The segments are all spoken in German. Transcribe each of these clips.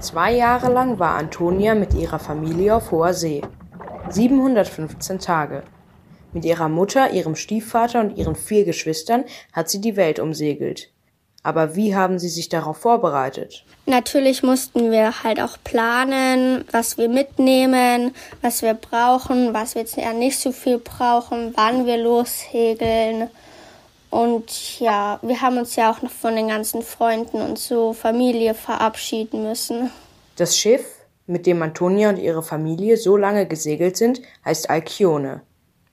Zwei Jahre lang war Antonia mit ihrer Familie auf hoher See. 715 Tage. Mit ihrer Mutter, ihrem Stiefvater und ihren vier Geschwistern hat sie die Welt umsegelt. Aber wie haben Sie sich darauf vorbereitet? Natürlich mussten wir halt auch planen, was wir mitnehmen, was wir brauchen, was wir jetzt ja nicht so viel brauchen, wann wir lossegeln. Und ja, wir haben uns ja auch noch von den ganzen Freunden und so Familie verabschieden müssen. Das Schiff, mit dem Antonia und ihre Familie so lange gesegelt sind, heißt Alkione.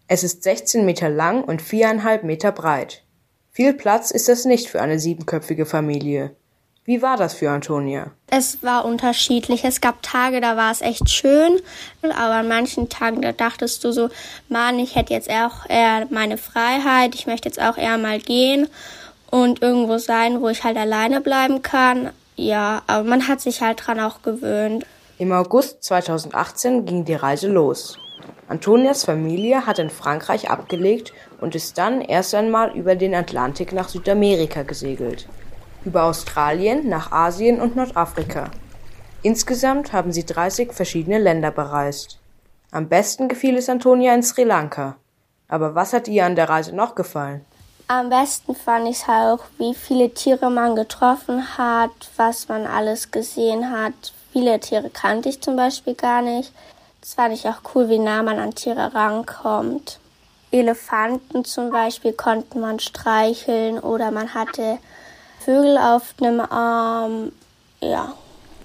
Es ist 16 Meter lang und viereinhalb Meter breit. Viel Platz ist es nicht für eine siebenköpfige Familie. Wie war das für Antonia? Es war unterschiedlich. Es gab Tage, da war es echt schön, aber an manchen Tagen, da dachtest du so, Mann, ich hätte jetzt auch eher meine Freiheit, ich möchte jetzt auch eher mal gehen und irgendwo sein, wo ich halt alleine bleiben kann. Ja, aber man hat sich halt dran auch gewöhnt. Im August 2018 ging die Reise los. Antonias Familie hat in Frankreich abgelegt und ist dann erst einmal über den Atlantik nach Südamerika gesegelt, über Australien nach Asien und Nordafrika. Insgesamt haben sie 30 verschiedene Länder bereist. Am besten gefiel es Antonia in Sri Lanka. Aber was hat ihr an der Reise noch gefallen? Am besten fand ich es auch, wie viele Tiere man getroffen hat, was man alles gesehen hat. Viele Tiere kannte ich zum Beispiel gar nicht. Das fand ich auch cool, wie nah man an Tiere rankommt. Elefanten zum Beispiel konnte man streicheln oder man hatte Vögel auf einem Arm. Ja.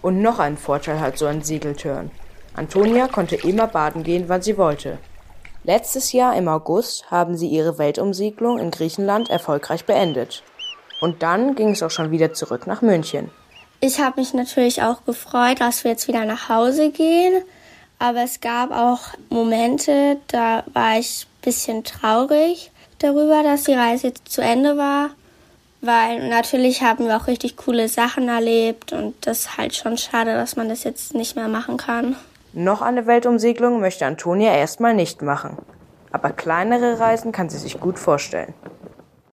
Und noch einen Vorteil hat so ein Segeltörn. Antonia konnte immer baden gehen, wann sie wollte. Letztes Jahr im August haben sie ihre Weltumsegelung in Griechenland erfolgreich beendet. Und dann ging es auch schon wieder zurück nach München. Ich habe mich natürlich auch gefreut, dass wir jetzt wieder nach Hause gehen. Aber es gab auch Momente, da war ich ein bisschen traurig darüber, dass die Reise jetzt zu Ende war. Weil natürlich haben wir auch richtig coole Sachen erlebt und das ist halt schon schade, dass man das jetzt nicht mehr machen kann. Noch eine Weltumsegelung möchte Antonia erstmal nicht machen. Aber kleinere Reisen kann sie sich gut vorstellen.